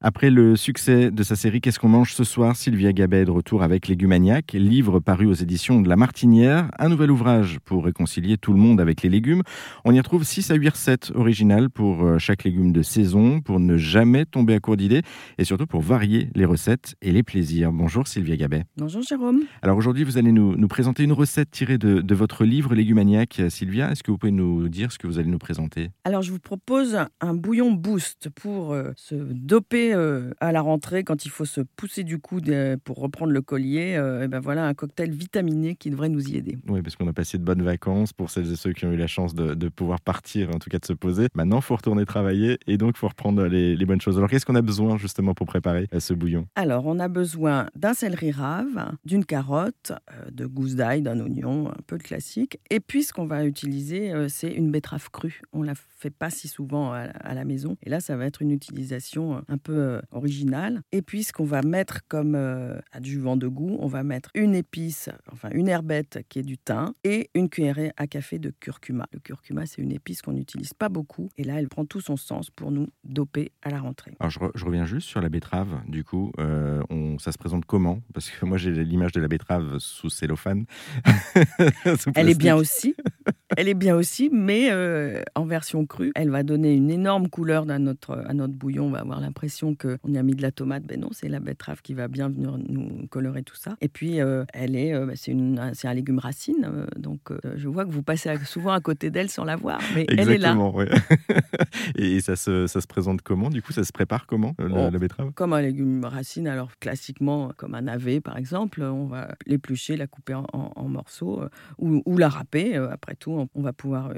Après le succès de sa série Qu'est-ce qu'on mange ce soir Sylvia Gabet est de retour avec Légumaniac, livre paru aux éditions de La Martinière, un nouvel ouvrage pour réconcilier tout le monde avec les légumes. On y retrouve 6 à 8 recettes originales pour euh, chaque légume de saison, pour ne jamais tomber à court d'idées et surtout pour varier les recettes et les plaisirs. Bonjour Sylvia Gabet. Bonjour Jérôme. Alors aujourd'hui, vous allez nous, nous, présenter une recette tirée de, de votre livre Légumaniac. Sylvia, est-ce que vous pouvez nous dire ce que vous allez nous présenter? Alors je vous propose un bouillon boost pour euh, se doper euh, à la rentrée, quand il faut se pousser du coude euh, pour reprendre le collier, euh, et ben voilà un cocktail vitaminé qui devrait nous y aider. Oui, parce qu'on a passé de bonnes vacances pour celles et ceux qui ont eu la chance de, de pouvoir partir, en tout cas de se poser. Maintenant, il faut retourner travailler et donc il faut reprendre les, les, bonnes choses. Alors, qu'est-ce qu'on a besoin justement pour préparer ce bouillon? Alors, on a besoin d'un céleri rave, d'une carotte, de gousse d'ail, d'un oignon, un peu de classique. Et puis, ce qu'on va utiliser, c'est une betterave crue. On la fait pas si souvent à, à la maison. Et là, ça va être une utilisation un peu euh, original. Et puis, ce qu'on va mettre comme euh, adjuvant de goût, on va mettre une épice, enfin une herbette qui est du thym et une cuillerée à café de curcuma. Le curcuma, c'est une épice qu'on n'utilise pas beaucoup. Et là, elle prend tout son sens pour nous doper à la rentrée. Alors, je, re je reviens juste sur la betterave. Du coup, euh, on, ça se présente comment? Parce que moi, j'ai l'image de la betterave sous cellophane. sous elle est bien aussi. Elle est bien aussi, mais euh, en version crue. Elle va donner une énorme couleur à notre, à notre bouillon. On va avoir l'impression qu'on y a mis de la tomate. Ben non, c'est la betterave qui va bien venir nous colorer tout ça. Et puis, euh, elle est, euh, c'est un légume racine. Donc, je vois que vous passez souvent à côté d'elle sans la voir, mais elle est là. Et ça se, ça se, présente comment Du coup, ça se prépare comment, la, oh, la betterave? Comme un légume racine. Alors, classiquement, comme un navet, par exemple, on va l'éplucher, la couper en, en, en morceaux ou, ou, la râper. après tout, on va pouvoir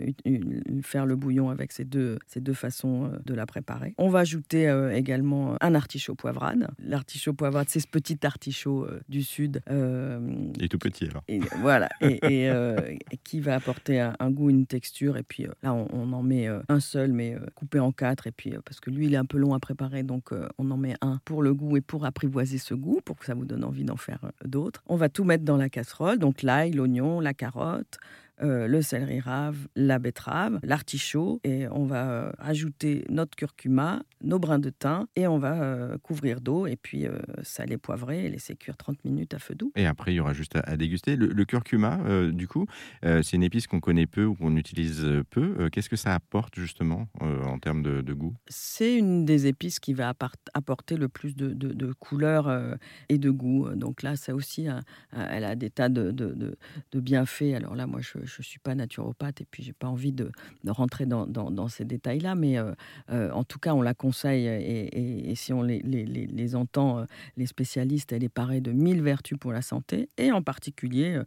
faire le bouillon avec ces deux, ces deux façons de la préparer. On va ajouter également un artichaut poivrade. L'artichaut poivrade, c'est ce petit artichaut euh, du sud. Euh, et tout petit alors. Et, voilà, et, euh, qui va apporter un, un, goût, une texture. Et puis là, on, on, en met un seul, mais coupé en quatre. Et puis parce que lui, il est un peu long à préparer, donc on en met un pour le goût et pour apprivoiser ce goût, pour que ça vous donne envie d'en faire d'autres. On va tout mettre dans la casserole, donc l'ail, l'oignon, la carotte euh, le céleri rave, la betterave, l'artichaut et on va euh, ajouter notre curcuma, nos brins de thym et on va euh, couvrir d'eau et puis saler, poivrer et laisser cuire 30 minutes à feu doux. Et après, il y aura juste à, à déguster. Le, le curcuma, du coup, c'est une épice qu'on connaît peu ou qu'on utilise peu. Qu'est-ce que ça apporte justement en termes de, de goût? C'est une des épices qui va apporter le plus de, de, de couleur et de goût. Donc là, ça aussi, elle a des tas de, de bienfaits. Alors là, moi, je je ne suis pas naturopathe et puis j'ai pas envie de, de rentrer dans, dans, dans ces détails-là, mais euh, euh, en tout cas, on la conseille et, et, et si on les, les, les, entend, euh, les spécialistes, elle est parée de mille vertus pour la santé et en particulier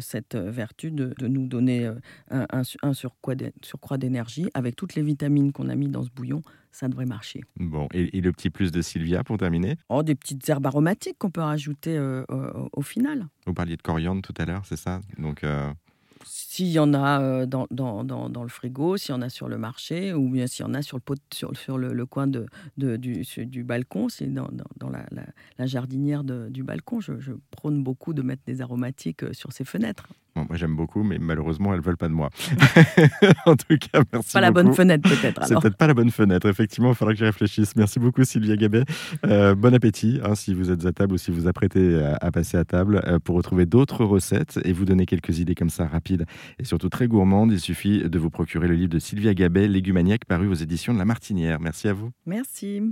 cette vertu de, de nous donner un, un, un surcroît d'énergie avec toutes les vitamines qu'on a mis dans ce bouillon ça devrait marcher. Bon, et, et, le petit plus de Sylvia pour terminer? Oh, des petites herbes aromatiques qu'on peut rajouter euh, au, au, final. Vous parliez de coriandre tout à l'heure, c'est ça? Donc, euh s'il y en a dans, le frigo, s'il y en a sur le marché, ou bien s'il y en a sur le, pot, sur, le, coin du, balcon, c'est dans, la, jardinière du balcon. Je, prône beaucoup de mettre des aromatiques sur ces fenêtres. Bon, moi j'aime beaucoup, mais malheureusement elles veulent pas de moi. en tout cas, merci. Pas beaucoup. la bonne fenêtre peut-être. C'est peut-être pas la bonne fenêtre. Effectivement, il faudra que j'y réfléchisse. Merci beaucoup Sylvia Gabet. Euh, bon appétit hein, si vous êtes à table ou si vous apprêtez à, à passer à table euh, pour retrouver d'autres recettes et vous donner quelques idées comme ça rapides et surtout très gourmandes. Il suffit de vous procurer le livre de Sylvia Gabet, Légumaniac, paru aux éditions de La Martinière. Merci à vous. Merci.